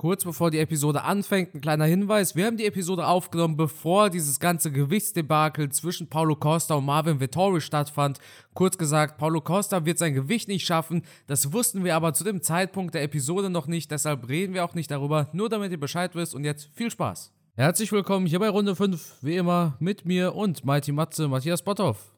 Kurz bevor die Episode anfängt, ein kleiner Hinweis. Wir haben die Episode aufgenommen, bevor dieses ganze Gewichtsdebakel zwischen Paulo Costa und Marvin Vittori stattfand. Kurz gesagt, Paulo Costa wird sein Gewicht nicht schaffen. Das wussten wir aber zu dem Zeitpunkt der Episode noch nicht. Deshalb reden wir auch nicht darüber. Nur damit ihr Bescheid wisst. Und jetzt viel Spaß. Herzlich willkommen hier bei Runde 5. Wie immer mit mir und Mighty Matze, Matthias Botthoff.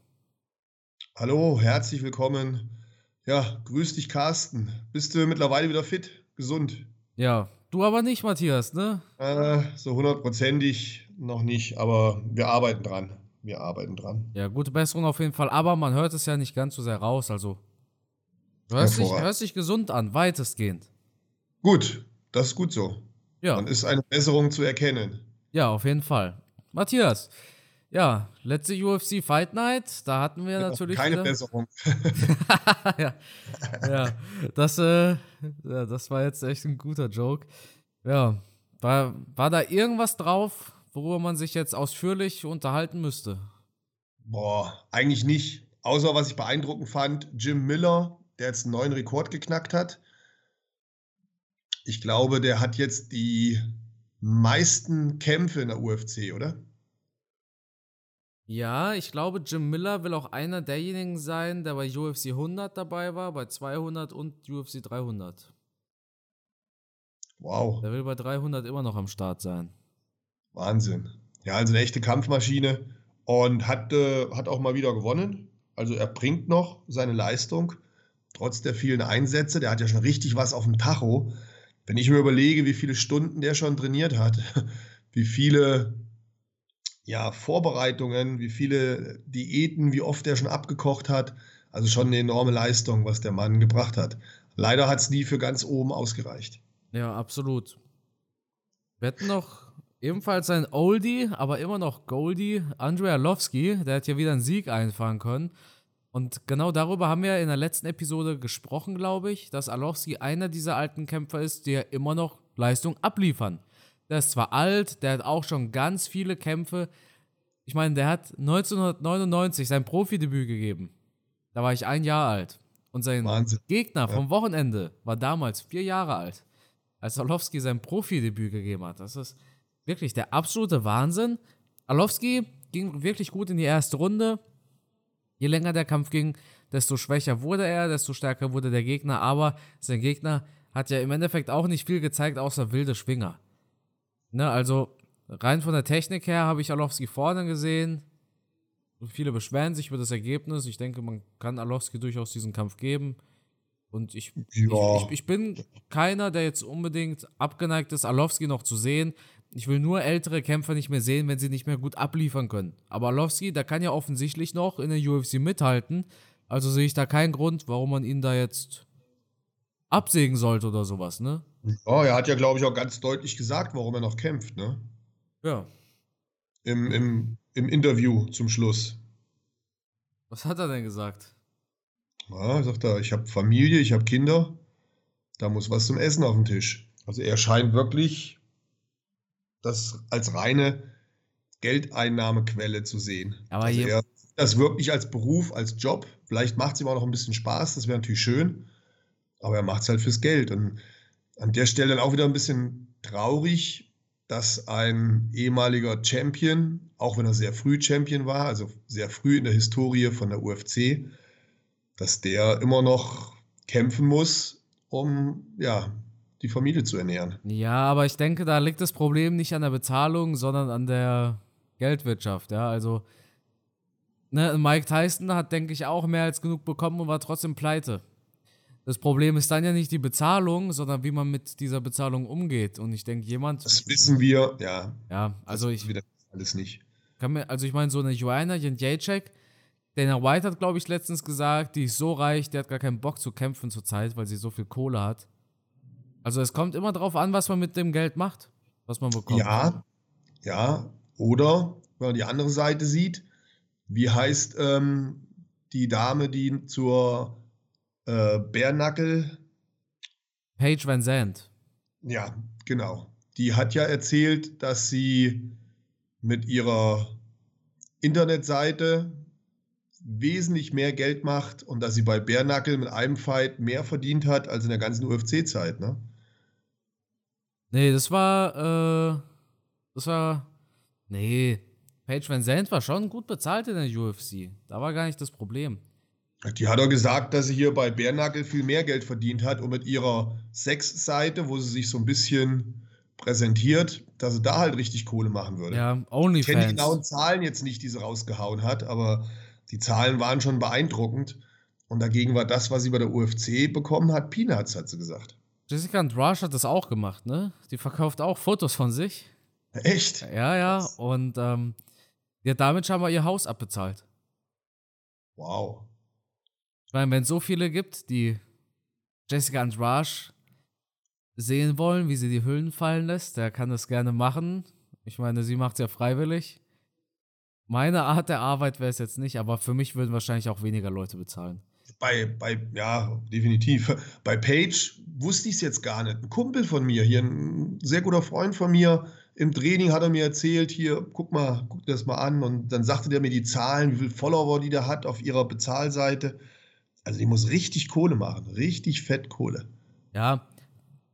Hallo, herzlich willkommen. Ja, grüß dich, Carsten. Bist du mittlerweile wieder fit, gesund? Ja, Du aber nicht, Matthias, ne? Äh, so hundertprozentig noch nicht, aber wir arbeiten dran. Wir arbeiten dran. Ja, gute Besserung auf jeden Fall, aber man hört es ja nicht ganz so sehr raus, also. Du hörst, dich, hörst dich gesund an, weitestgehend. Gut, das ist gut so. Ja. Dann ist eine Besserung zu erkennen. Ja, auf jeden Fall. Matthias, ja, letzte UFC Fight Night, da hatten wir natürlich. Keine wieder... Besserung. ja, ja, das, äh, ja, das war jetzt echt ein guter Joke. Ja, war, war da irgendwas drauf, worüber man sich jetzt ausführlich unterhalten müsste? Boah, eigentlich nicht. Außer was ich beeindruckend fand, Jim Miller, der jetzt einen neuen Rekord geknackt hat. Ich glaube, der hat jetzt die meisten Kämpfe in der UFC, oder? Ja, ich glaube, Jim Miller will auch einer derjenigen sein, der bei UFC 100 dabei war, bei 200 und UFC 300. Wow. Der will bei 300 immer noch am Start sein. Wahnsinn. Ja, also eine echte Kampfmaschine und hat, äh, hat auch mal wieder gewonnen. Also er bringt noch seine Leistung, trotz der vielen Einsätze. Der hat ja schon richtig was auf dem Tacho. Wenn ich mir überlege, wie viele Stunden der schon trainiert hat, wie viele ja, Vorbereitungen, wie viele Diäten, wie oft er schon abgekocht hat. Also schon eine enorme Leistung, was der Mann gebracht hat. Leider hat es nie für ganz oben ausgereicht. Ja, absolut. Wir hatten noch ebenfalls ein Oldie, aber immer noch Goldie, Andrea Lowski. Der hat ja wieder einen Sieg einfahren können. Und genau darüber haben wir in der letzten Episode gesprochen, glaube ich, dass Alowski einer dieser alten Kämpfer ist, die ja immer noch Leistung abliefern. Der ist zwar alt, der hat auch schon ganz viele Kämpfe. Ich meine, der hat 1999 sein Profidebüt gegeben. Da war ich ein Jahr alt. Und sein Wahnsinn. Gegner vom Wochenende war damals vier Jahre alt, als Arlovski sein Profidebüt gegeben hat. Das ist wirklich der absolute Wahnsinn. Arlovski ging wirklich gut in die erste Runde. Je länger der Kampf ging, desto schwächer wurde er, desto stärker wurde der Gegner. Aber sein Gegner hat ja im Endeffekt auch nicht viel gezeigt, außer wilde Schwinger. Ne, also rein von der Technik her habe ich Alowski vorne gesehen. Viele beschweren sich über das Ergebnis. Ich denke, man kann Alowski durchaus diesen Kampf geben. Und ich, ja. ich, ich, ich, bin keiner, der jetzt unbedingt abgeneigt ist, Alowski noch zu sehen. Ich will nur ältere Kämpfer nicht mehr sehen, wenn sie nicht mehr gut abliefern können. Aber Alowski, der kann ja offensichtlich noch in der UFC mithalten. Also sehe ich da keinen Grund, warum man ihn da jetzt absägen sollte oder sowas, ne? Ja, er hat ja, glaube ich, auch ganz deutlich gesagt, warum er noch kämpft, ne? Ja. Im, im, im Interview zum Schluss. Was hat er denn gesagt? Ja, sagt er, ich habe Familie, ich habe Kinder, da muss was zum Essen auf dem Tisch. Also er scheint wirklich das als reine Geldeinnahmequelle zu sehen. Aber also er das wirklich als Beruf, als Job. Vielleicht macht es ihm auch noch ein bisschen Spaß, das wäre natürlich schön. Aber er macht es halt fürs Geld. Und an der Stelle dann auch wieder ein bisschen traurig, dass ein ehemaliger Champion, auch wenn er sehr früh Champion war, also sehr früh in der Historie von der UFC, dass der immer noch kämpfen muss, um ja, die Familie zu ernähren. Ja, aber ich denke, da liegt das Problem nicht an der Bezahlung, sondern an der Geldwirtschaft. Ja, also ne, Mike Tyson hat, denke ich, auch mehr als genug bekommen und war trotzdem pleite. Das Problem ist dann ja nicht die Bezahlung, sondern wie man mit dieser Bezahlung umgeht. Und ich denke, jemand. Das wissen wir, ja. Ja, also ich. Wir alles nicht. Kann mir, also ich meine, so eine Joanna Jędrzejczyk, Dana White hat, glaube ich, letztens gesagt, die ist so reich, die hat gar keinen Bock zu kämpfen zurzeit, weil sie so viel Kohle hat. Also es kommt immer darauf an, was man mit dem Geld macht, was man bekommt. Ja, ja. Oder, wenn man die andere Seite sieht, wie heißt ähm, die Dame, die zur äh, Bärnackel. Paige Van Zandt. Ja, genau. Die hat ja erzählt, dass sie mit ihrer Internetseite wesentlich mehr Geld macht und dass sie bei Bärnackel mit einem Fight mehr verdient hat als in der ganzen UFC-Zeit. Ne? Nee, das war, äh, das war, nee, Paige Van Zandt war schon gut bezahlt in der UFC. Da war gar nicht das Problem. Die hat doch gesagt, dass sie hier bei Bärnackel viel mehr Geld verdient hat und mit ihrer Sexseite, wo sie sich so ein bisschen präsentiert, dass sie da halt richtig Kohle machen würde. Ja, Ich kenne die OnlyFans. genauen Zahlen jetzt nicht, die sie rausgehauen hat, aber die Zahlen waren schon beeindruckend. Und dagegen war das, was sie bei der UFC bekommen hat, Peanuts, hat sie gesagt. Jessica Andrade hat das auch gemacht, ne? Die verkauft auch Fotos von sich. Echt? Ja, ja. Und ähm, die hat damit scheinbar ihr Haus abbezahlt. Wow. Ich meine, wenn es so viele gibt, die Jessica Andrade sehen wollen, wie sie die Hüllen fallen lässt, der kann das gerne machen. Ich meine, sie macht es ja freiwillig. Meine Art der Arbeit wäre es jetzt nicht, aber für mich würden wahrscheinlich auch weniger Leute bezahlen. Bei, bei, ja, definitiv. Bei Page wusste ich es jetzt gar nicht. Ein Kumpel von mir, hier ein sehr guter Freund von mir, im Training hat er mir erzählt, hier, guck mal, guck dir das mal an. Und dann sagte der mir die Zahlen, wie viele Follower die da hat auf ihrer Bezahlseite. Also die muss richtig Kohle machen, richtig fett Kohle. Ja,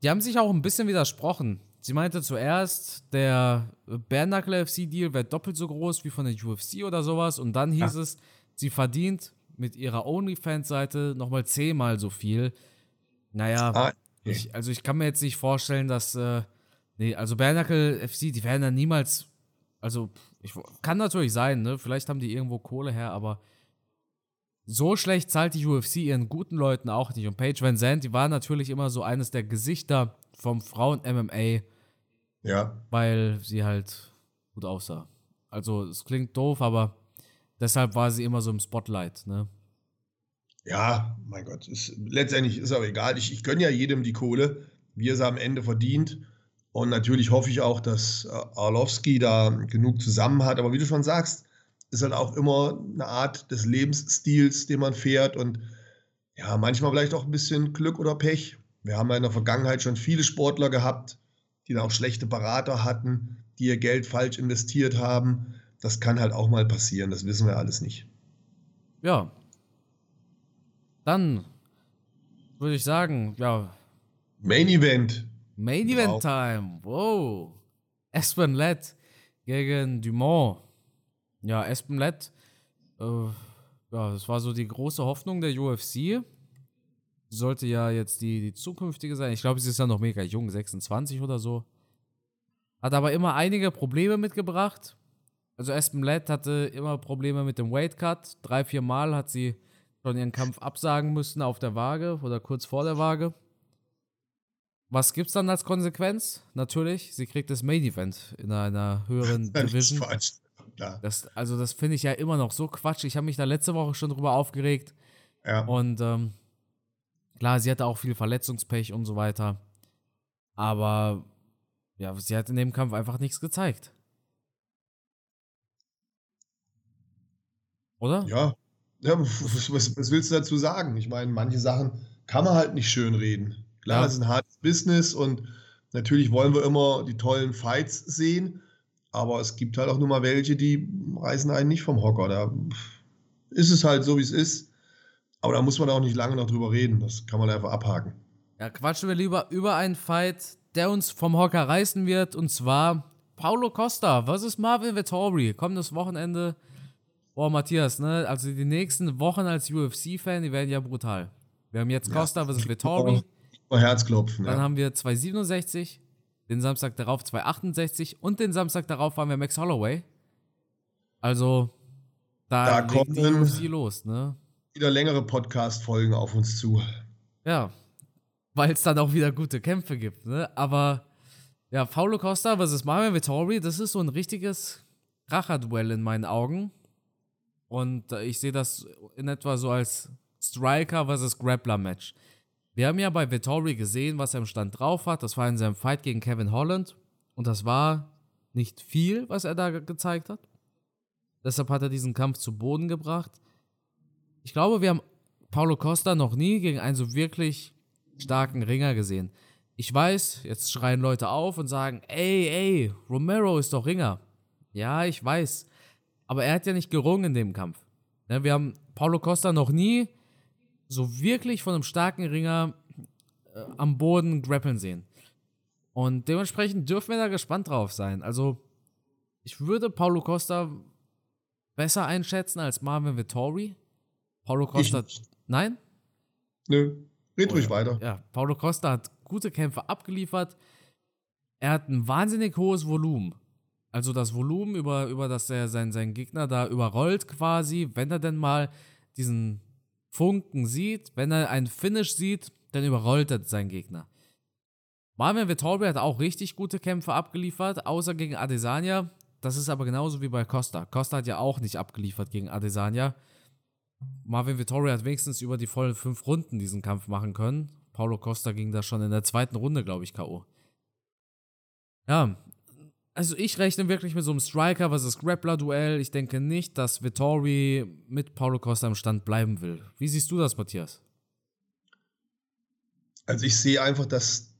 die haben sich auch ein bisschen widersprochen. Sie meinte zuerst, der Bare FC Deal wäre doppelt so groß wie von der UFC oder sowas. Und dann hieß Ja. es, sie verdient mit ihrer OnlyFans-Seite nochmal zehnmal so viel. Naja, Ah, okay. ich, also ich kann mir jetzt nicht vorstellen, dass. Äh, nee, also Bare FC, die werden dann niemals. Also, ich, kann natürlich sein, ne? Vielleicht haben die irgendwo Kohle her, aber so schlecht zahlt die UFC ihren guten Leuten auch nicht. Und Paige Van Zandt, die war natürlich immer so eines der Gesichter vom Frauen-MMA, Ja, weil sie halt gut aussah. Also, es klingt doof, aber deshalb war sie immer so im Spotlight, ne? ja, mein Gott, ist, letztendlich ist aber egal. Ich, ich gönne ja jedem die Kohle, wie er sie am Ende verdient. Und natürlich hoffe ich auch, dass äh, Arlovski da genug zusammen hat. Aber wie du schon sagst, ist halt auch immer eine Art des Lebensstils, den man fährt. Und ja, manchmal vielleicht auch ein bisschen Glück oder Pech. Wir haben ja in der Vergangenheit schon viele Sportler gehabt, die dann auch schlechte Berater hatten, die ihr Geld falsch investiert haben. Das kann halt auch mal passieren, das wissen wir alles nicht. Ja. Dann würde ich sagen, ja, Main Event. Main Wow. Event Time. Wow. Aspen Lett gegen Dumont. Ja, Aspen Lett, äh, ja, das war so die große Hoffnung der UFC. Sollte ja jetzt die, die zukünftige sein. Ich glaube, sie ist ja noch mega jung, 26 oder so. Hat aber immer einige Probleme mitgebracht. Also Aspen Lett hatte immer Probleme mit dem Weight Cut. Drei, vier Mal hat sie schon ihren Kampf absagen müssen auf der Waage oder kurz vor der Waage. Was gibt's dann als Konsequenz? Natürlich, sie kriegt das Main Event in einer höheren Division. falsch. Klar. Das, also, das finde ich ja immer noch so Quatsch. Ich habe mich da letzte Woche schon drüber aufgeregt. Ja. Und ähm, klar, sie hatte auch viel Verletzungspech und so weiter. Aber ja, sie hat in dem Kampf einfach nichts gezeigt. Oder? Ja, ja was, was, willst du dazu sagen? Ich meine, manche Sachen kann man halt nicht schön reden. Klar, Ja. es ist ein hartes Business und natürlich wollen wir immer die tollen Fights sehen, aber es gibt halt auch nur mal welche, die reißen einen nicht vom Hocker. Da ist es halt so, wie es ist. Aber da muss man auch nicht lange noch drüber reden. Das kann man einfach abhaken. Ja, quatschen wir lieber über einen Fight, der uns vom Hocker reißen wird. Und zwar Paulo Costa versus Marvin Vettori. Kommendes Wochenende. Boah, Matthias, ne? Also die nächsten Wochen als UFC-Fan, die werden ja brutal. Wir haben jetzt Ja. Costa versus Vettori. Herzklopfen. Dann Ja. haben wir 267, den Samstag darauf 268 und den Samstag darauf haben wir Max Holloway. Also, da, Da legt die kommen- UFC los, ne? Wieder längere Podcast-Folgen auf uns zu. Ja, weil es dann auch wieder gute Kämpfe gibt, ne? Aber ja, Paulo Costa versus Marvin Vittori, das ist so ein richtiges Kracher-Duell in meinen Augen. Und äh, ich sehe das in etwa so als Striker versus Grappler-Match. Wir haben ja bei Vittori gesehen, was er im Stand drauf hat. Das war in seinem Fight gegen Kevin Holland. Und das war nicht viel, was er da ge gezeigt hat. Deshalb hat er diesen Kampf zu Boden gebracht. Ich glaube, wir haben Paulo Costa noch nie gegen einen so wirklich starken Ringer gesehen. Ich weiß, jetzt schreien Leute auf und sagen, ey, ey, Romero ist doch Ringer. Ja, ich weiß. Aber er hat ja nicht gerungen in dem Kampf. Ne, wir haben Paulo Costa noch nie so wirklich von einem starken Ringer äh, am Boden grappeln sehen. Und dementsprechend dürfen wir da gespannt drauf sein. Also, ich würde Paulo Costa besser einschätzen als Marvin Vittori. Paulo Costa. Ich, nein? Nö. Red ruhig weiter. Ja, Paulo Costa hat gute Kämpfe abgeliefert. Er hat ein wahnsinnig hohes Volumen. Also das Volumen, über, über das er seinen, seinen Gegner da überrollt quasi, wenn er denn mal diesen Funken sieht, wenn er einen Finish sieht, dann überrollt er seinen Gegner. Marvin Vittori hat auch richtig gute Kämpfe abgeliefert, außer gegen Adesanya. Das ist aber genauso wie bei Costa. Costa hat ja auch nicht abgeliefert gegen Adesanya. Marvin Vittori hat wenigstens über die vollen fünf Runden diesen Kampf machen können. Paulo Costa ging da schon in der zweiten Runde, glaube ich, K.O. Ja, also ich rechne wirklich mit so einem Striker versus Grappler-Duell. Ich denke nicht, dass Vittori mit Paulo Costa im Stand bleiben will. Wie siehst du das, Matthias? Also ich sehe einfach, dass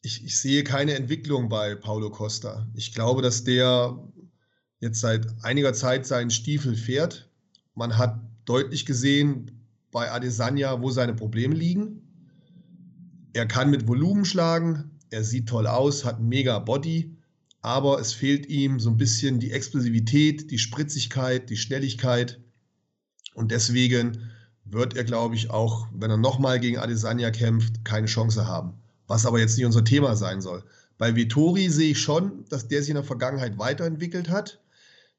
ich, ich sehe keine Entwicklung bei Paulo Costa. Ich glaube, dass der jetzt seit einiger Zeit seinen Stiefel fährt. Man hat deutlich gesehen bei Adesanya, wo seine Probleme liegen. Er kann mit Volumen schlagen, er sieht toll aus, hat mega Body, aber es fehlt ihm so ein bisschen die Explosivität, die Spritzigkeit, die Schnelligkeit. Und deswegen wird er, glaube ich, auch, wenn er nochmal gegen Adesanya kämpft, keine Chance haben. Was aber jetzt nicht unser Thema sein soll. Bei Vittori sehe ich schon, dass der sich in der Vergangenheit weiterentwickelt hat.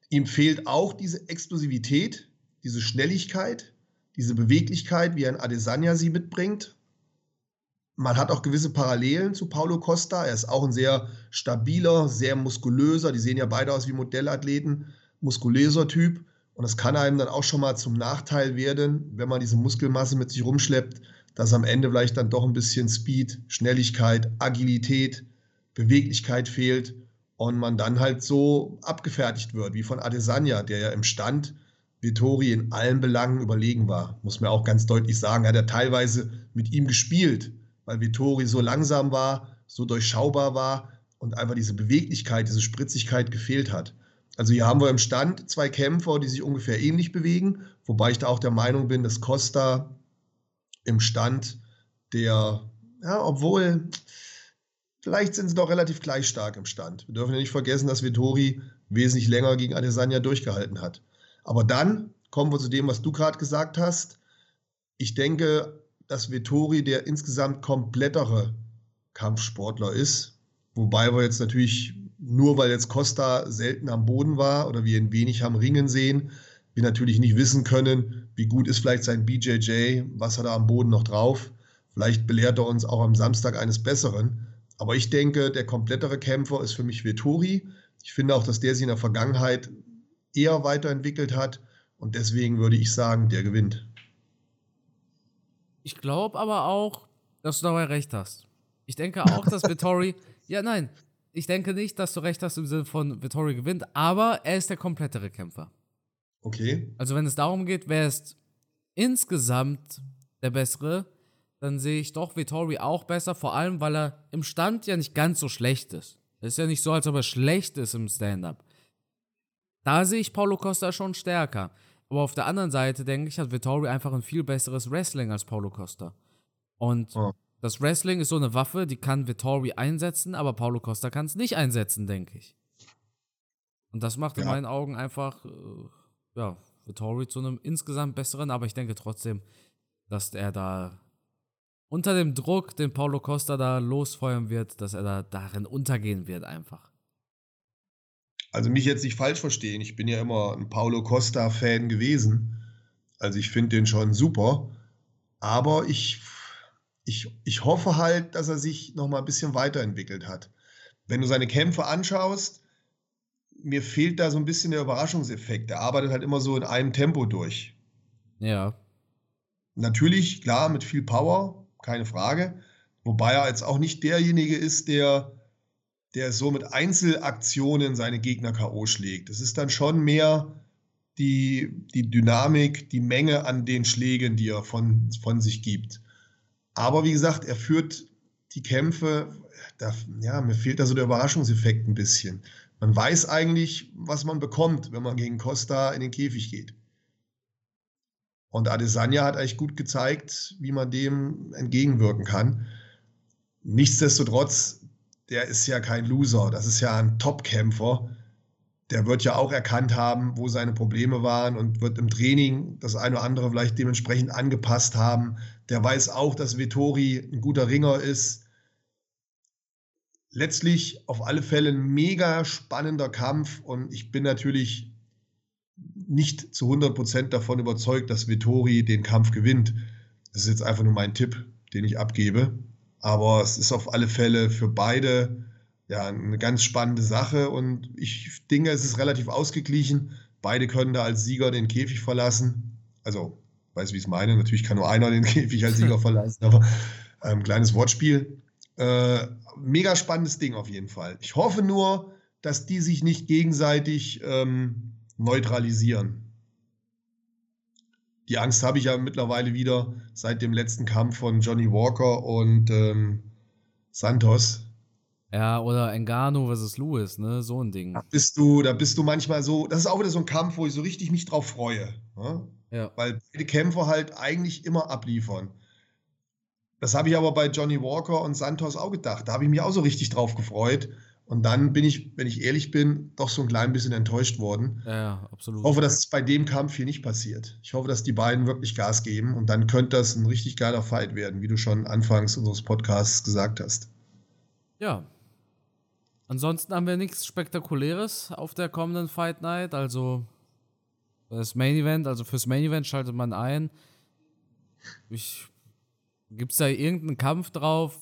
Ihm fehlt auch diese Explosivität, diese Schnelligkeit, diese Beweglichkeit, wie ein Adesanya sie mitbringt. Man hat auch gewisse Parallelen zu Paulo Costa. Er ist auch ein sehr stabiler, sehr muskulöser, die sehen ja beide aus wie Modellathleten, muskulöser Typ. Und das kann einem dann auch schon mal zum Nachteil werden, wenn man diese Muskelmasse mit sich rumschleppt, dass am Ende vielleicht dann doch ein bisschen Speed, Schnelligkeit, Agilität, Beweglichkeit fehlt und man dann halt so abgefertigt wird, wie von Adesanya, der ja im Stand Vittori in allen Belangen überlegen war. Muss man auch ganz deutlich sagen, hat er teilweise mit ihm gespielt, weil Vittori so langsam war, so durchschaubar war und einfach diese Beweglichkeit, diese Spritzigkeit gefehlt hat. Also hier haben wir im Stand zwei Kämpfer, die sich ungefähr ähnlich bewegen, wobei ich da auch der Meinung bin, dass Costa im Stand der, ja, obwohl vielleicht sind sie doch relativ gleich stark im Stand. Wir dürfen ja nicht vergessen, dass Vittori wesentlich länger gegen Adesanya durchgehalten hat. Aber dann kommen wir zu dem, was du gerade gesagt hast. Ich denke, dass Vettori der insgesamt komplettere Kampfsportler ist. Wobei wir jetzt natürlich, nur weil jetzt Costa selten am Boden war oder wir ihn wenig haben ringen sehen, wir natürlich nicht wissen können, wie gut ist vielleicht sein BJJ, was hat er am Boden noch drauf. Vielleicht belehrt er uns auch am Samstag eines Besseren. Aber ich denke, der komplettere Kämpfer ist für mich Vettori. Ich finde auch, dass der sich in der Vergangenheit eher weiterentwickelt hat. Und deswegen würde ich sagen, der gewinnt. Ich glaube aber auch, dass du dabei recht hast. Ich denke auch, dass Vittori. ja, nein. Ich denke nicht, dass du recht hast im Sinne von Vittori gewinnt, aber er ist der komplettere Kämpfer. Okay. Also, wenn es darum geht, wer ist insgesamt der bessere, dann sehe ich doch Vittori auch besser, vor allem weil er im Stand ja nicht ganz so schlecht ist. Es ist ja nicht so, als ob er schlecht ist im Stand-up. Da sehe ich Paulo Costa schon stärker. Aber auf der anderen Seite denke ich, hat Vittori einfach ein viel besseres Wrestling als Paulo Costa. Und oh. das Wrestling ist so eine Waffe, die kann Vittori einsetzen, aber Paulo Costa kann es nicht einsetzen, denke ich. Und das macht ja. in meinen Augen einfach, äh, ja, Vittori zu einem insgesamt besseren, aber ich denke trotzdem, dass er da unter dem Druck, den Paulo Costa da losfeuern wird, dass er da darin untergehen wird einfach. Also mich jetzt nicht falsch verstehen, ich bin ja immer ein Paulo Costa-Fan gewesen. Also ich finde den schon super. Aber ich, ich, ich hoffe halt, dass er sich noch mal ein bisschen weiterentwickelt hat. Wenn du seine Kämpfe anschaust, mir fehlt da so ein bisschen der Überraschungseffekt. Er arbeitet halt immer so in einem Tempo durch. Ja. Natürlich, klar, mit viel Power, keine Frage. Wobei er jetzt auch nicht derjenige ist, der der so mit Einzelaktionen seine Gegner K.O. schlägt. Es ist dann schon mehr die, die Dynamik, die Menge an den Schlägen, die er von, von sich gibt. Aber wie gesagt, er führt die Kämpfe, da, ja, mir fehlt da so der Überraschungseffekt ein bisschen. Man weiß eigentlich, was man bekommt, wenn man gegen Costa in den Käfig geht. Und Adesanya hat eigentlich gut gezeigt, wie man dem entgegenwirken kann. Nichtsdestotrotz der ist ja kein Loser. Das ist ja ein Top-Kämpfer. Der wird ja auch erkannt haben, wo seine Probleme waren und wird im Training das eine oder andere vielleicht dementsprechend angepasst haben. Der weiß auch, dass Vettori ein guter Ringer ist. Letztlich auf alle Fälle ein mega spannender Kampf und ich bin natürlich nicht zu 100% davon überzeugt, dass Vettori den Kampf gewinnt. Das ist jetzt einfach nur mein Tipp, den ich abgebe. Aber es ist auf alle Fälle für beide ja, eine ganz spannende Sache und ich denke, es ist relativ ausgeglichen. Beide können da als Sieger den Käfig verlassen. Also, weiß wie ich es meine. Natürlich kann nur einer den Käfig als Sieger verlassen, aber ein ähm, kleines Wortspiel. Äh, mega spannendes Ding auf jeden Fall. Ich hoffe nur, dass die sich nicht gegenseitig ähm, neutralisieren. Die Angst habe ich ja mittlerweile wieder seit dem letzten Kampf von Johnny Walker und ähm, Santos. Ja, oder Engano versus Lewis, ne? So ein Ding. Da bist du, da bist du manchmal so, das ist auch wieder so ein Kampf, wo ich so richtig mich drauf freue. Ne? Ja. Weil beide Kämpfer halt eigentlich immer abliefern. Das habe ich aber bei Johnny Walker und Santos auch gedacht. Da habe ich mich auch so richtig drauf gefreut. Und dann bin ich, wenn ich ehrlich bin, doch so ein klein bisschen enttäuscht worden. Ja, absolut. Ich hoffe, dass es bei dem Kampf hier nicht passiert. Ich hoffe, dass die beiden wirklich Gas geben und dann könnte das ein richtig geiler Fight werden, wie du schon anfangs unseres Podcasts gesagt hast. Ja. Ansonsten haben wir nichts Spektakuläres auf der kommenden Fight Night. Also das Main Event, also fürs Main Event schaltet man ein. Gibt es da irgendeinen Kampf drauf,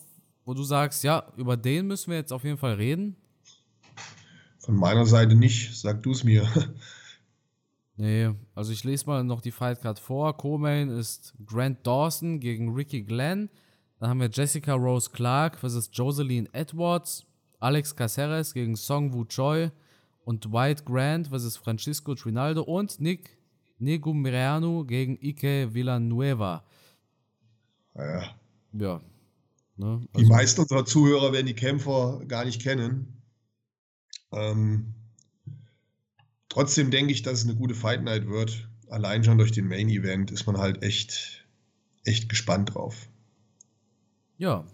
wo du sagst, ja, über den müssen wir jetzt auf jeden Fall reden? Von meiner Seite nicht, sag du es mir. nee, also ich lese mal noch die Fightcard vor. Co-Main ist Grant Dawson gegen Ricky Glenn. Dann haben wir Jessica Rose Clark versus Jocelyn Edwards. Alex Caceres gegen Song Woo Choi. Und Dwight Grant versus Francisco Trinaldo. Und Nick Negumereanu gegen Ike Villanueva. Ja. Ja, Ne? Also die meisten unserer Zuhörer werden die Kämpfer gar nicht kennen. Ähm, trotzdem denke ich, dass es eine gute Fight Night wird. Allein schon durch den Main Event ist man halt echt, echt gespannt drauf. Ja.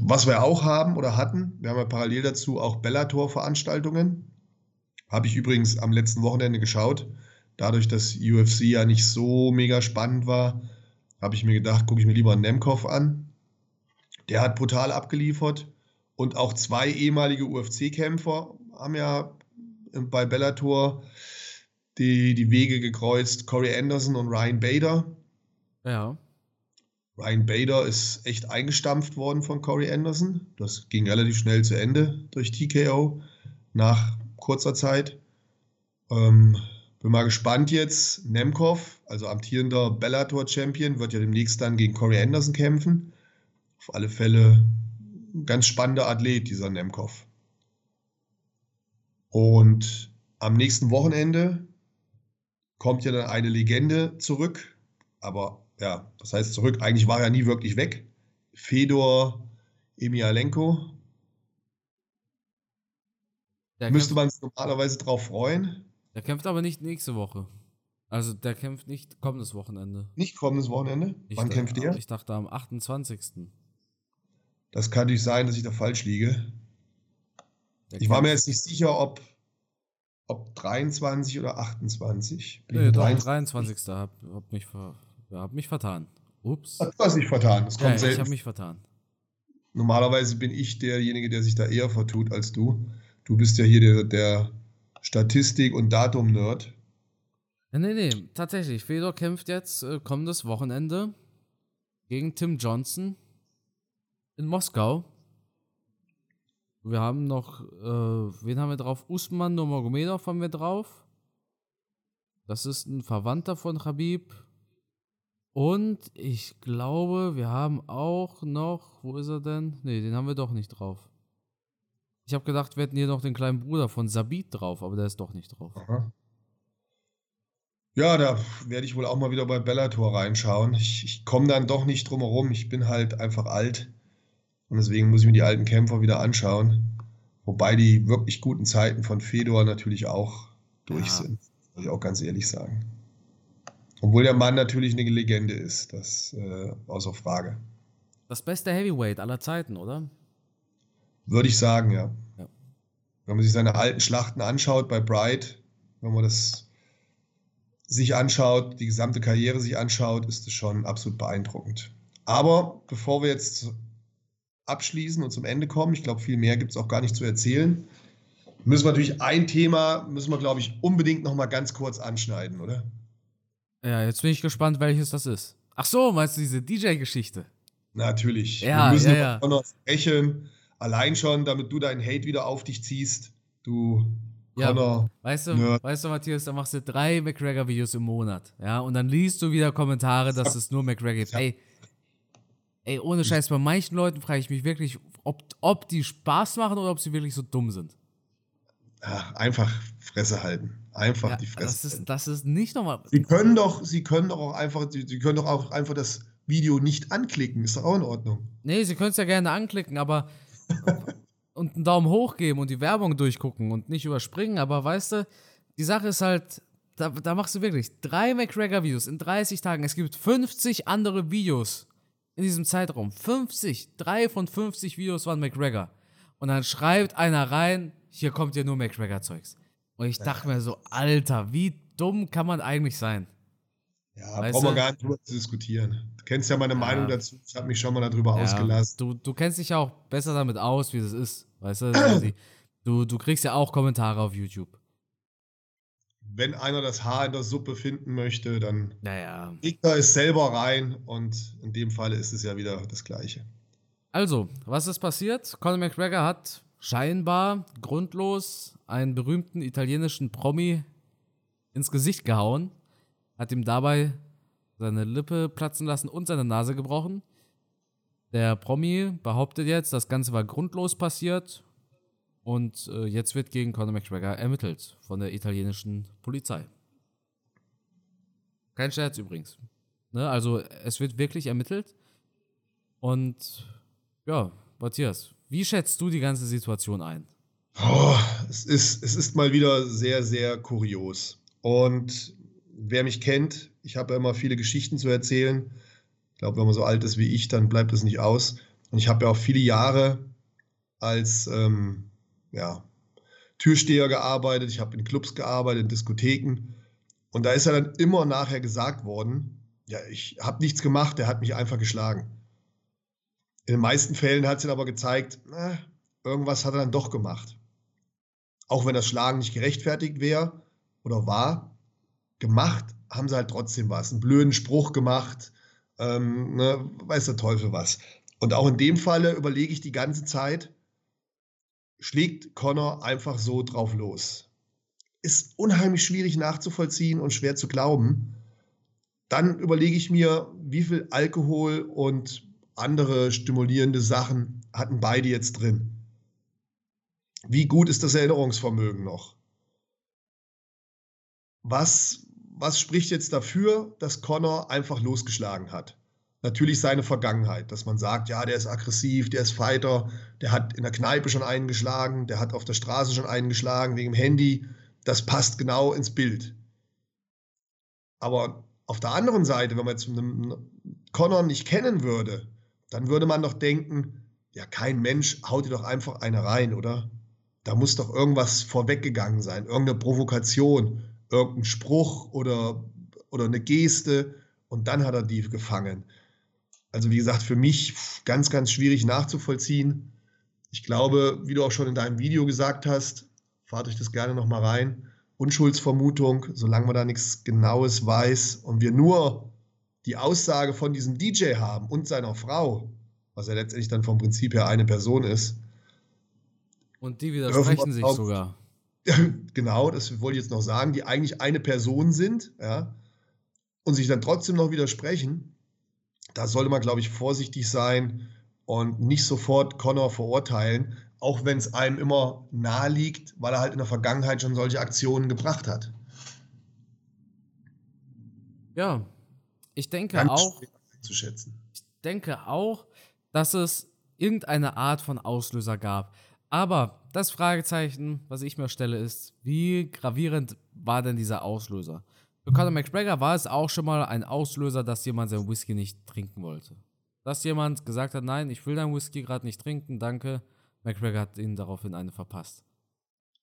Was wir auch haben oder hatten, wir haben ja parallel dazu auch Bellator-Veranstaltungen. Habe ich übrigens am letzten Wochenende geschaut. Dadurch, dass UFC ja nicht so mega spannend war, habe ich mir gedacht, gucke ich mir lieber einen Nemkov an. Der hat brutal abgeliefert. Und auch zwei ehemalige UFC-Kämpfer haben ja bei Bellator die, die Wege gekreuzt. Corey Anderson und Ryan Bader. Ja. Ryan Bader ist echt eingestampft worden von Corey Anderson. Das ging relativ schnell zu Ende durch TKO nach kurzer Zeit. Ähm, bin mal gespannt jetzt. Nemkov, also amtierender Bellator-Champion, wird ja demnächst dann gegen Corey Anderson kämpfen auf alle Fälle ein ganz spannender Athlet, dieser Nemkov. Und am nächsten Wochenende kommt ja dann eine Legende zurück. Aber ja, das heißt zurück, eigentlich war er nie wirklich weg. Fedor Emialenko. Der Müsste man sich normalerweise drauf freuen. Der kämpft aber nicht nächste Woche. Also der kämpft nicht kommendes Wochenende. Nicht kommendes Wochenende? Ich Wann kämpft der? Ich dachte am 28. Das kann nicht sein, dass ich da falsch liege. Ich war mir jetzt nicht sicher, ob, ob 23 oder 28. Bin nee, 23. Hab, hab, mich ver, hab mich vertan. Ups. Du hast dich vertan. Das kommt ja, selten. Ich habe mich vertan. Normalerweise bin ich derjenige, der sich da eher vertut als du. Du bist ja hier der, der Statistik- und Datum-Nerd. Nee, nee, tatsächlich. Fedor kämpft jetzt äh, kommendes Wochenende gegen Tim Johnson in Moskau. Wir haben noch, äh, wen haben wir drauf? Usman Nurmagomedov haben wir drauf. Das ist ein Verwandter von Habib. Und ich glaube, wir haben auch noch, wo ist er denn? Ne, den haben wir doch nicht drauf. Ich habe gedacht, wir hätten hier noch den kleinen Bruder von Sabit drauf, aber der ist doch nicht drauf. Aha. Ja, da werde ich wohl auch mal wieder bei Bellator reinschauen. Ich, ich komme dann doch nicht drum herum. Ich bin halt einfach alt. Und deswegen muss ich mir die alten Kämpfer wieder anschauen. Wobei die wirklich guten Zeiten von Fedor natürlich auch durch ja. sind. Muss ich auch ganz ehrlich sagen. Obwohl der Mann natürlich eine Legende ist, das äh, außer Frage. Das beste Heavyweight aller Zeiten, oder? Würde ich sagen, ja. ja. Wenn man sich seine alten Schlachten anschaut bei Bright, wenn man das sich anschaut, die gesamte Karriere sich anschaut, ist es schon absolut beeindruckend. Aber bevor wir jetzt abschließen und zum Ende kommen, ich glaube, viel mehr gibt es auch gar nicht zu erzählen, müssen wir natürlich ein Thema, müssen wir, glaube ich, unbedingt noch mal ganz kurz anschneiden, oder? Ja, jetzt bin ich gespannt, welches das ist. Ach so, meinst du diese DJ-Geschichte? Natürlich. Ja, wir müssen ja, ja. noch sprechen, allein schon, damit du deinen Hate wieder auf dich ziehst. Du ja, Connor, weißt du, Nerd. weißt du, Matthias, da machst du drei McGregor-Videos im Monat, ja, und dann liest du wieder Kommentare, dass es nur McGregor gibt. Ey, ey, ohne Scheiß, bei manchen Leuten frage ich mich wirklich, ob, ob die Spaß machen oder ob sie wirklich so dumm sind. Ja, einfach Fresse halten. Einfach ja, die Fresse. Das ist, das ist nicht nochmal. Sie können doch, sie können doch auch einfach, sie, sie können doch auch einfach das Video nicht anklicken. Ist doch auch in Ordnung. Nee, sie können es ja gerne anklicken, aber und einen Daumen hoch geben und die Werbung durchgucken und nicht überspringen, aber weißt du, die Sache ist halt, da, da machst du wirklich drei McGregor-Videos in 30 Tagen. Es gibt 50 andere Videos in diesem Zeitraum. 50, drei von 50 Videos waren McGregor. Und dann schreibt einer rein, hier kommt ja nur McGregor-Zeugs. Und ich dachte mir so, Alter, wie dumm kann man eigentlich sein? Ja, weißt brauchen wir gar nicht drüber zu diskutieren. Du kennst ja meine ja. Meinung dazu. Ich habe mich schon mal darüber ja, ausgelassen. Du, du kennst dich ja auch besser damit aus, wie das ist. Weißt du? Also du, du kriegst ja auch Kommentare auf YouTube. Wenn einer das Haar in der Suppe finden möchte, dann naja. kriegt er es selber rein und in dem Fall ist es ja wieder das Gleiche. Also, was ist passiert? Conor McGregor hat scheinbar grundlos einen berühmten italienischen Promi ins Gesicht gehauen hat ihm dabei seine Lippe platzen lassen und seine Nase gebrochen. Der Promi behauptet jetzt, das Ganze war grundlos passiert und äh, jetzt wird gegen Conor McGregor ermittelt von der italienischen Polizei. Kein Scherz übrigens. Ne? Also es wird wirklich ermittelt. Und ja, Matthias, wie schätzt du die ganze Situation ein? Oh, es, ist, es ist mal wieder sehr, sehr kurios. Und wer mich kennt, ich habe ja immer viele Geschichten zu erzählen. Ich glaube, wenn man so alt ist wie ich, dann bleibt es nicht aus. Und ich habe ja auch viele Jahre als ähm, ja, Türsteher gearbeitet, ich habe in Clubs gearbeitet, in Diskotheken. Und da ist ja dann immer nachher gesagt worden, ja, ich habe nichts gemacht, der hat mich einfach geschlagen. In den meisten Fällen hat es dann aber gezeigt, na, irgendwas hat er dann doch gemacht. Auch wenn das Schlagen nicht gerechtfertigt wäre oder war, gemacht haben sie halt trotzdem was. Einen blöden Spruch gemacht, ähm, ne, weiß der Teufel was. Und auch in dem Falle überlege ich die ganze Zeit, schlägt Connor einfach so drauf los. Ist unheimlich schwierig nachzuvollziehen und schwer zu glauben. Dann überlege ich mir, wie viel Alkohol und andere stimulierende Sachen hatten beide jetzt drin. Wie gut ist das Erinnerungsvermögen noch? Was was spricht jetzt dafür, dass Connor einfach losgeschlagen hat? Natürlich seine Vergangenheit, dass man sagt, ja, der ist aggressiv, der ist Fighter, der hat in der Kneipe schon eingeschlagen, der hat auf der Straße schon eingeschlagen wegen dem Handy. Das passt genau ins Bild. Aber auf der anderen Seite, wenn man jetzt einen Connor nicht kennen würde, dann würde man doch denken, ja, kein Mensch haut dir doch einfach eine rein, oder? Da muss doch irgendwas vorweggegangen sein, irgendeine Provokation, irgendeinen Spruch oder, oder eine Geste und dann hat er die gefangen. Also wie gesagt, für mich ganz, ganz schwierig nachzuvollziehen. Ich glaube, wie du auch schon in deinem Video gesagt hast, fahrt euch das gerne nochmal rein. Unschuldsvermutung, solange man da nichts Genaues weiß und wir nur die Aussage von diesem DJ haben und seiner Frau, was ja letztendlich dann vom Prinzip her eine Person ist. Und die widersprechen sich sogar. genau, das wollte ich jetzt noch sagen, die eigentlich eine Person sind, ja, und sich dann trotzdem noch widersprechen, da sollte man, glaube ich, vorsichtig sein und nicht sofort Connor verurteilen, auch wenn es einem immer nahe liegt, weil er halt in der Vergangenheit schon solche Aktionen gebracht hat. Ja, ich denke Ganz auch. Zu schätzen. Ich denke auch, dass es irgendeine Art von Auslöser gab. Aber das Fragezeichen, was ich mir stelle, ist, wie gravierend war denn dieser Auslöser? Für Conor McGregor war es auch schon mal ein Auslöser, dass jemand sein Whisky nicht trinken wollte. Dass jemand gesagt hat, nein, ich will dein Whisky gerade nicht trinken, danke, McGregor hat ihnen daraufhin eine verpasst.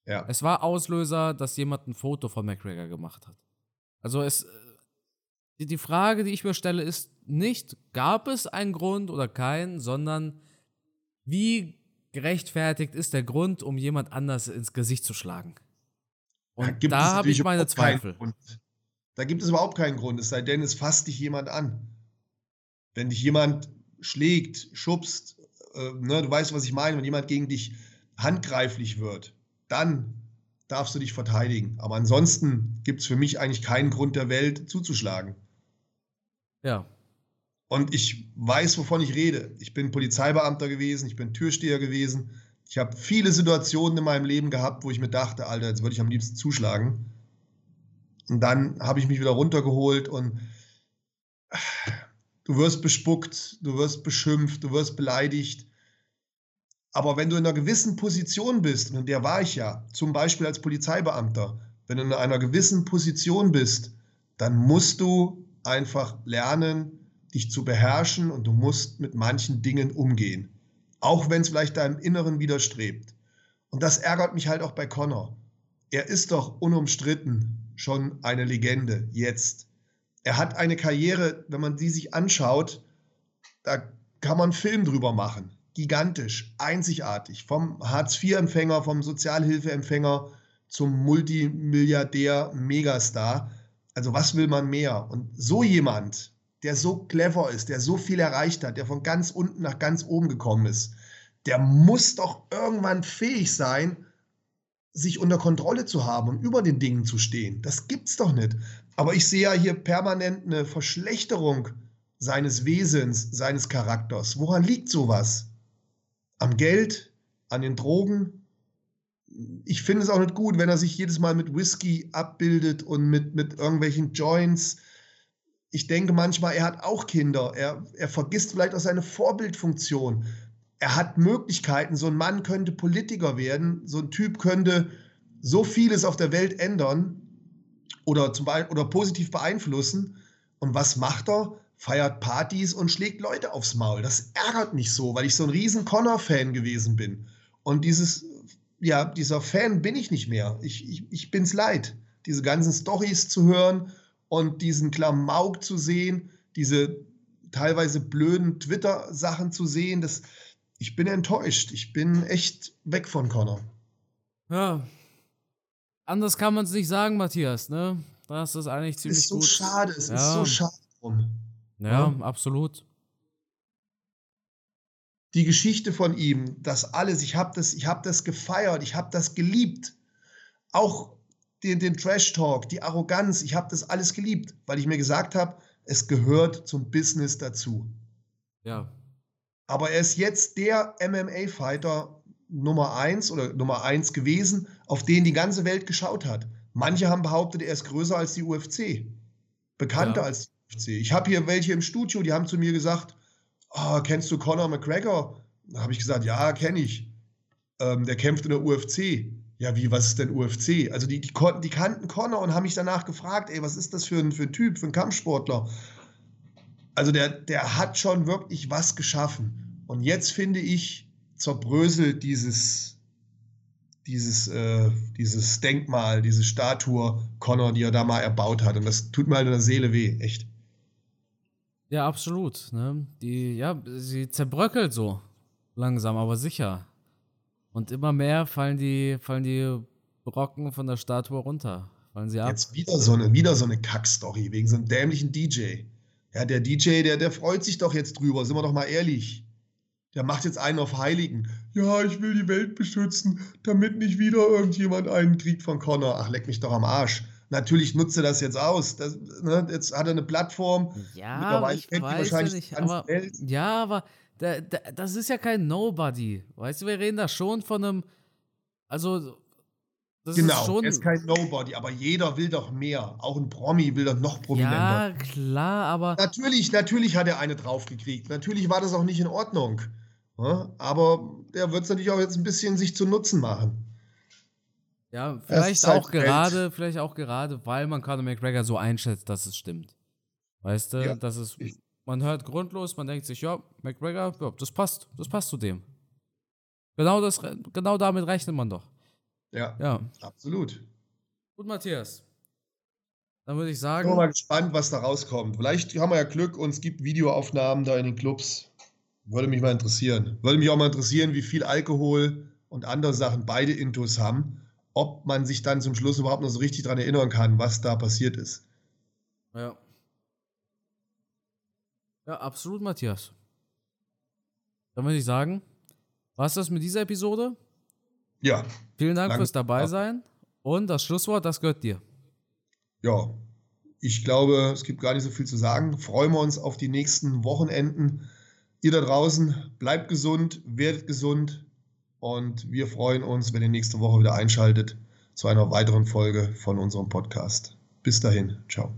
Ja. Es war Auslöser, dass jemand ein Foto von McGregor gemacht hat. Also es. Die, Frage, die ich mir stelle, ist nicht, gab es einen Grund oder keinen, sondern wie gerechtfertigt ist der Grund, um jemand anders ins Gesicht zu schlagen? Und Da da habe ich meine Zweifel. Grund. Da gibt es überhaupt keinen Grund, es sei denn, es fasst dich jemand an. Wenn dich jemand schlägt, schubst, äh, ne, du weißt, was ich meine, wenn jemand gegen dich handgreiflich wird, dann darfst du dich verteidigen. Aber ansonsten gibt es für mich eigentlich keinen Grund der Welt zuzuschlagen. Ja. Und ich weiß, wovon ich rede. Ich bin Polizeibeamter gewesen, ich bin Türsteher gewesen. Ich habe viele Situationen in meinem Leben gehabt, wo ich mir dachte, Alter, jetzt würde ich am liebsten zuschlagen. Und dann habe ich mich wieder runtergeholt und du wirst bespuckt, du wirst beschimpft, du wirst beleidigt. Aber wenn du in einer gewissen Position bist, und in der war ich ja, zum Beispiel als Polizeibeamter, wenn du in einer gewissen Position bist, dann musst du einfach lernen, dich zu beherrschen und du musst mit manchen Dingen umgehen. Auch wenn es vielleicht deinem Inneren widerstrebt. Und das ärgert mich halt auch bei Connor. Er ist doch unumstritten schon eine Legende jetzt. Er hat eine Karriere, wenn man die sich anschaut, da kann man einen Film drüber machen. Gigantisch, einzigartig. Vom Hartz-IV-Empfänger, vom Sozialhilfeempfänger zum Multimilliardär, Megastar. Also was will man mehr? Und so jemand, der so clever ist, der so viel erreicht hat, der von ganz unten nach ganz oben gekommen ist, der muss doch irgendwann fähig sein, sich unter Kontrolle zu haben und über den Dingen zu stehen. Das gibt's doch nicht. Aber ich sehe ja hier permanent eine Verschlechterung seines Wesens, seines Charakters. Woran liegt sowas? Am Geld, an den Drogen? Ich finde es auch nicht gut, wenn er sich jedes Mal mit Whisky abbildet und mit, mit irgendwelchen Joints. Ich denke manchmal, er hat auch Kinder. Er, er vergisst vielleicht auch seine Vorbildfunktion. Er hat Möglichkeiten. So ein Mann könnte Politiker werden. So ein Typ könnte so vieles auf der Welt ändern oder, zum Beispiel, oder positiv beeinflussen. Und was macht er? Feiert Partys und schlägt Leute aufs Maul. Das ärgert mich so, weil ich so ein riesen Connor-Fan gewesen bin. Und dieses, ja, dieser Fan bin ich nicht mehr. Ich, ich, ich bin's leid, diese ganzen Stories zu hören und diesen Klamauk zu sehen, diese teilweise blöden Twitter-Sachen zu sehen. Das, ich bin enttäuscht. Ich bin echt weg von Connor. Ja. Anders kann man es nicht sagen, Matthias, ne? Das ist eigentlich Es ziemlich ist so gut. schade, es ist Ja. so schade drum. Ja, Ja. absolut. die Geschichte von ihm, das alles, ich habe das, ich hab das gefeiert, ich habe das geliebt. Auch den, den Trash-Talk, die Arroganz, ich habe das alles geliebt, weil ich mir gesagt habe, es gehört zum Business dazu. Ja. Aber er ist jetzt der MMA-Fighter Nummer eins oder Nummer eins gewesen, auf den die ganze Welt geschaut hat. Manche haben behauptet, er ist größer als die UFC. Bekannter Ja. als die UFC. Ich habe hier welche im Studio, die haben zu mir gesagt, "Ah, kennst du Conor McGregor? Da habe ich gesagt, ja, kenne ich. Ähm, der kämpft in der UFC. Ja, wie, was ist denn UFC? Also die, die, die kannten Conor und haben mich danach gefragt, ey, was ist das für ein, für ein Typ, für ein Kampfsportler? Also der, der hat schon wirklich was geschaffen. Und jetzt finde ich, zerbröselt dieses, dieses, äh, dieses Denkmal, diese Statue Connor, die er da mal erbaut hat. Und das tut mir halt in der Seele weh, echt. Ja, absolut. Ne? Die, ja, sie zerbröckelt so. Langsam, aber sicher. Und immer mehr fallen die, fallen die Brocken von der Statue runter. Fallen sie ab. Jetzt wieder so eine, wieder so eine Kackstory wegen so einem dämlichen DJ. Ja, der DJ, der, der freut sich doch jetzt drüber, sind wir doch mal ehrlich. Der macht jetzt einen auf Heiligen. Ja, ich will die Welt beschützen, damit nicht wieder irgendjemand einen kriegt von Connor. Ach, leck mich doch am Arsch. Natürlich nutzt er das jetzt aus. Das, ne, jetzt hat er eine Plattform. Ja, ich weiß ja nicht, aber ja, aber da, da, das ist ja kein Nobody. Weißt du, wir reden da schon von einem, also das ist Genau, schon, er ist kein Nobody, aber jeder will doch mehr. Auch ein Promi will doch noch prominenter. ja klar, aber Natürlich, natürlich hat er eine draufgekriegt. Natürlich war das auch nicht in Ordnung. Aber der wird es natürlich auch jetzt ein bisschen sich zu Nutzen machen. ja, vielleicht ist halt auch Geld. gerade, vielleicht auch gerade, weil man Conor McGregor so einschätzt, dass es stimmt. Weißt du, Ja, das ist, man hört grundlos, man denkt sich, ja, McGregor, ja, das passt, das passt zu dem. Genau, das, genau damit rechnet man doch. Ja, Ja. absolut. Gut, Matthias. Dann würde ich Ich bin sagen, mal gespannt, was da rauskommt. Vielleicht haben wir ja Glück und es gibt Videoaufnahmen da in den Clubs. Würde mich mal interessieren. Würde mich auch mal interessieren, wie viel Alkohol und andere Sachen beide Intus haben. Ob man sich dann zum Schluss überhaupt noch so richtig daran erinnern kann, was da passiert ist. ja. Ja, absolut, Matthias. Dann würde ich sagen, was das mit dieser Episode? Ja, Vielen Dank fürs Dabeisein. Und das Schlusswort, das gehört dir. ja. Ich glaube, es gibt gar nicht so viel zu sagen. Freuen wir uns auf die nächsten Wochenenden. Ihr da draußen, bleibt gesund, werdet gesund und wir freuen uns, wenn ihr nächste Woche wieder einschaltet zu einer weiteren Folge von unserem Podcast. Bis dahin, ciao.